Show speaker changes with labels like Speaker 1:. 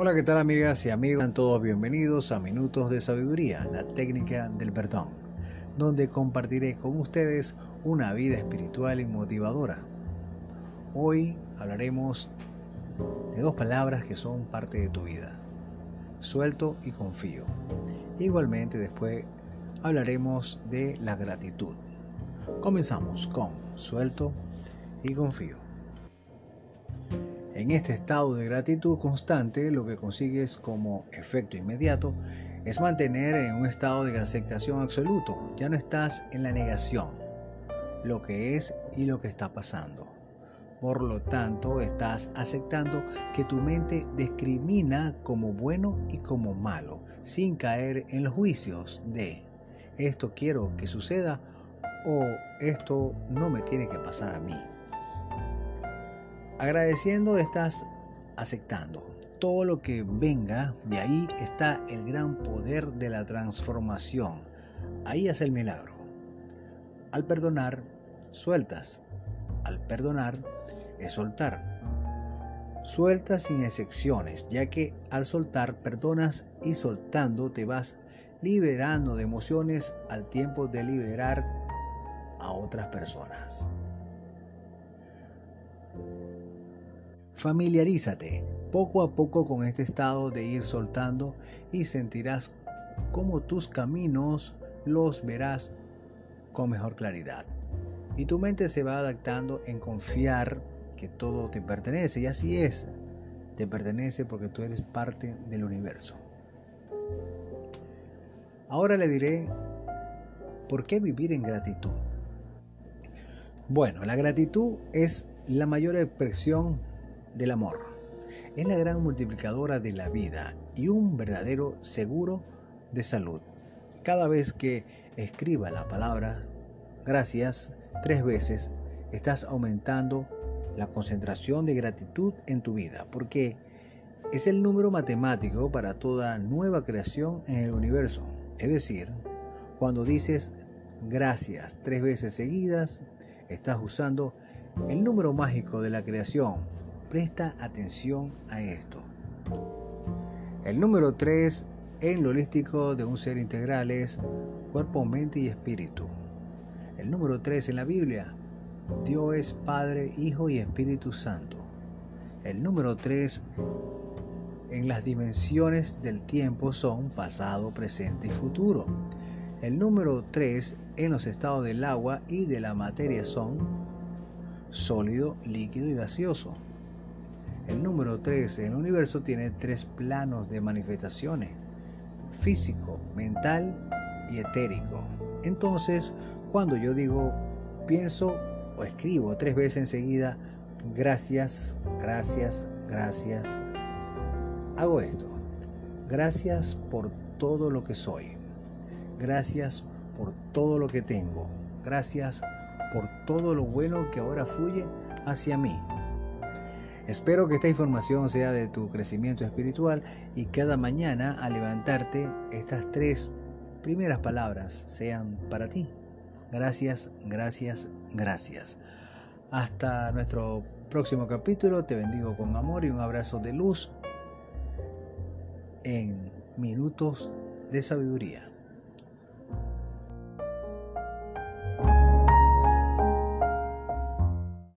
Speaker 1: Hola, ¿qué tal amigas y amigos? Todos bienvenidos a Minutos de Sabiduría, la técnica del perdón, donde compartiré con ustedes una vida espiritual y motivadora. Hoy hablaremos de dos palabras que son parte de tu vida, suelto y confío. Igualmente después hablaremos de la gratitud. Comenzamos con suelto y confío. En este estado de gratitud constante, lo que consigues como efecto inmediato es mantener en un estado de aceptación absoluto. Ya no estás en la negación, lo que es y lo que está pasando. Por lo tanto, estás aceptando que tu mente discrimina como bueno y como malo, sin caer en los juicios de esto quiero que suceda o esto no me tiene que pasar a mí. Agradeciendo estás aceptando. Todo lo que venga de ahí está el gran poder de la transformación. Ahí es el milagro. Al perdonar, sueltas. Al perdonar es soltar. Sueltas sin excepciones, ya que al soltar perdonas y soltando te vas liberando de emociones al tiempo de liberar a otras personas. Familiarízate poco a poco con este estado de ir soltando y sentirás cómo tus caminos los verás con mejor claridad. Y tu mente se va adaptando en confiar que todo te pertenece. Y así es. Te pertenece porque tú eres parte del universo. Ahora le diré por qué vivir en gratitud. Bueno, la gratitud es la mayor expresión del amor. Es la gran multiplicadora de la vida y un verdadero seguro de salud. Cada vez que escriba la palabra gracias tres veces, estás aumentando la concentración de gratitud en tu vida, porque es el número matemático para toda nueva creación en el universo. Es decir, cuando dices gracias tres veces seguidas, estás usando el número mágico de la creación Presta atención a esto. El número 3 en lo holístico de un ser integral es cuerpo, mente y espíritu. El número 3 en la Biblia, Dios es Padre, Hijo y Espíritu Santo. El número 3 en las dimensiones del tiempo son pasado, presente y futuro. El número 3 en los estados del agua y de la materia son sólido, líquido y gaseoso. El número 3 en el universo tiene tres planos de manifestaciones, físico, mental y etérico. Entonces, cuando yo digo, pienso o escribo tres veces enseguida, gracias, gracias, gracias, hago esto. Gracias por todo lo que soy. Gracias por todo lo que tengo. Gracias por todo lo bueno que ahora fluye hacia mí. Espero que esta información sea de tu crecimiento espiritual y cada mañana al levantarte estas tres primeras palabras sean para ti. Gracias, gracias, gracias. Hasta nuestro próximo capítulo. Te bendigo con amor y un abrazo de luz en minutos de sabiduría.